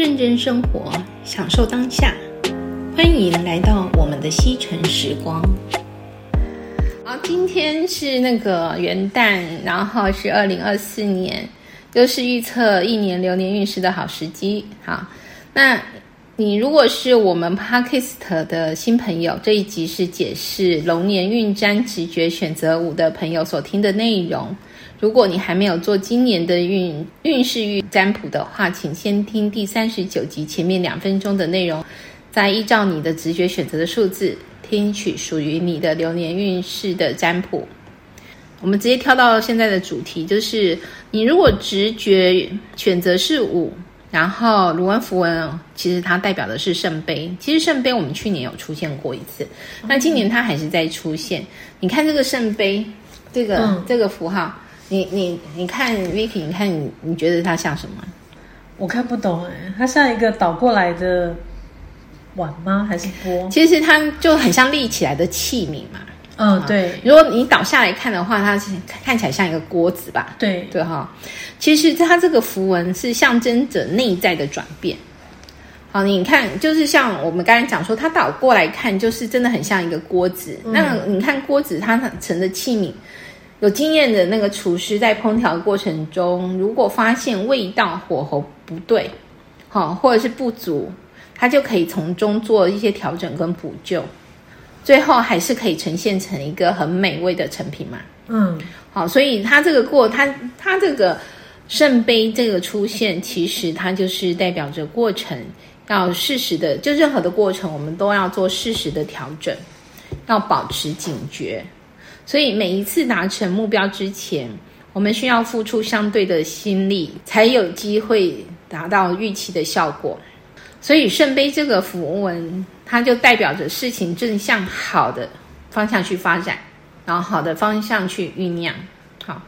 认真生活，享受当下。欢迎来到我们的西城时光。好，今天是那个元旦，然后是二零二四年，又是预测一年流年运势的好时机。好，那你如果是我们 Podcast 的新朋友，这一集是解释龙年运占直觉选择五的朋友所听的内容。如果你还没有做今年的运运势运占卜的话，请先听第三十九集前面两分钟的内容，再依照你的直觉选择的数字，听取属于你的流年运势的占卜。我们直接跳到现在的主题，就是你如果直觉选择是五，然后卢恩符文其实它代表的是圣杯。其实圣杯我们去年有出现过一次，那今年它还是在出现。你看这个圣杯，这个、嗯、这个符号。你你你看，Vicky，你看你你觉得它像什么？我看不懂哎，它像一个倒过来的碗吗？还是锅？其实它就很像立起来的器皿嘛。嗯，对。如果你倒下来看的话，它是看起来像一个锅子吧？对对哈。其实它这个符文是象征着内在的转变。好，你看，就是像我们刚才讲说，它倒过来看，就是真的很像一个锅子。嗯、那你看锅子它盛的器皿。有经验的那个厨师在烹调过程中，如果发现味道火候不对，好，或者是不足，他就可以从中做一些调整跟补救，最后还是可以呈现成一个很美味的成品嘛。嗯，好，所以他这个过，他他这个圣杯这个出现，其实它就是代表着过程要适时的，就任何的过程，我们都要做适时的调整，要保持警觉。所以每一次达成目标之前，我们需要付出相对的心力，才有机会达到预期的效果。所以圣杯这个符文，它就代表着事情正向好的方向去发展，然后好的方向去酝酿。好，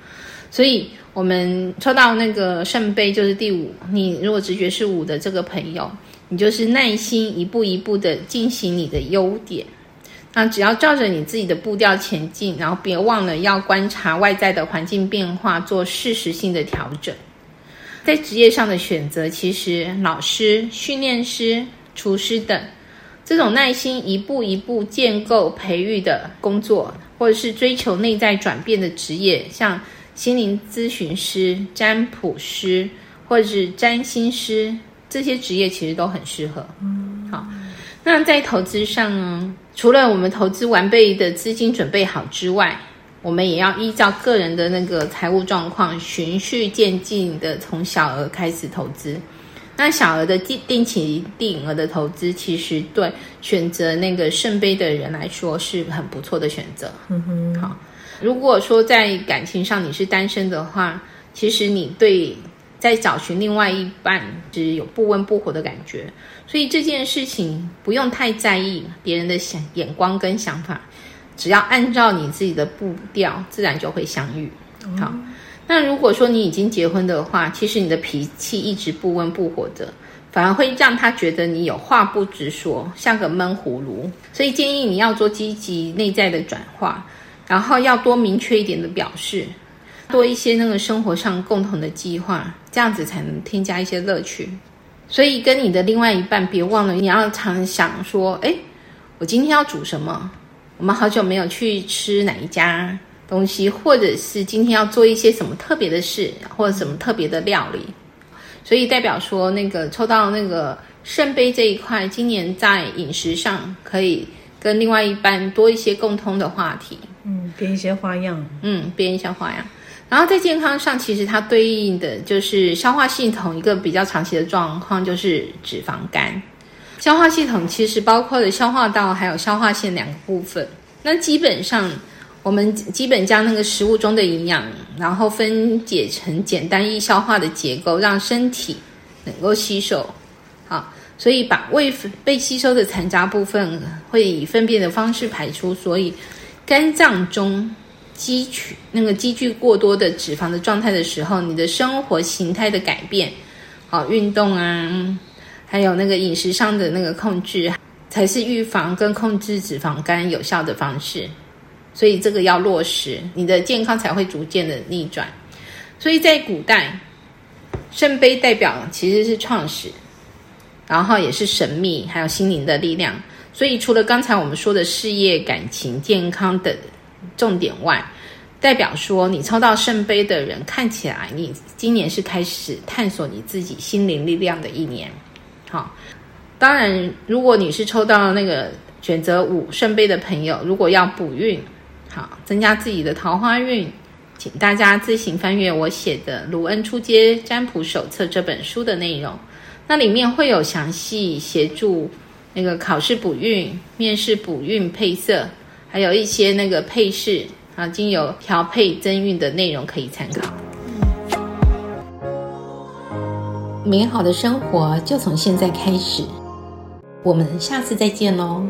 所以我们抽到那个圣杯就是第五。你如果直觉是五的这个朋友，你就是耐心一步一步的进行你的优点。那只要照着你自己的步调前进，然后别忘了要观察外在的环境变化，做适时性的调整。在职业上的选择，其实老师、训练师、厨师等这种耐心一步一步建构、培育的工作，或者是追求内在转变的职业，像心灵咨询师、占卜师或者是占星师，这些职业其实都很适合。好。那在投资上呢？除了我们投资完备的资金准备好之外，我们也要依照个人的那个财务状况，循序渐进的从小额开始投资。那小额的定定期定额的投资，其实对选择那个圣杯的人来说是很不错的选择。嗯哼，好。如果说在感情上你是单身的话，其实你对。在找寻另外一半，只有不温不火的感觉，所以这件事情不用太在意别人的想眼光跟想法，只要按照你自己的步调，自然就会相遇。好，那如果说你已经结婚的话，其实你的脾气一直不温不火的，反而会让他觉得你有话不直说，像个闷葫芦。所以建议你要做积极内在的转化，然后要多明确一点的表示。多一些那个生活上共同的计划，这样子才能添加一些乐趣。所以跟你的另外一半，别忘了你要常想说：哎，我今天要煮什么？我们好久没有去吃哪一家东西，或者是今天要做一些什么特别的事，或者什么特别的料理。所以代表说，那个抽到那个圣杯这一块，今年在饮食上可以跟另外一半多一些共通的话题。嗯，编一些花样。嗯，编一些花样。然后在健康上，其实它对应的就是消化系统一个比较长期的状况，就是脂肪肝。消化系统其实包括了消化道还有消化腺两个部分。那基本上，我们基本将那个食物中的营养，然后分解成简单易消化的结构，让身体能够吸收。好，所以把未被吸收的残渣部分会以粪便的方式排出，所以肝脏中。积聚那个积聚过多的脂肪的状态的时候，你的生活形态的改变，好运动啊，还有那个饮食上的那个控制，才是预防跟控制脂肪肝有效的方式。所以这个要落实，你的健康才会逐渐的逆转。所以在古代，圣杯代表其实是创始，然后也是神秘，还有心灵的力量。所以除了刚才我们说的事业、感情、健康等重点外，代表说你抽到圣杯的人，看起来你今年是开始探索你自己心灵力量的一年。好，当然如果你是抽到那个选择五圣杯的朋友，如果要补运，好增加自己的桃花运。请大家自行翻阅我写的《卢恩出街占卜手册》这本书的内容，那里面会有详细协助那个考试补运、面试补运配色，还有一些那个配饰啊，经由调配增运的内容可以参考。美好的生活就从现在开始，我们下次再见喽。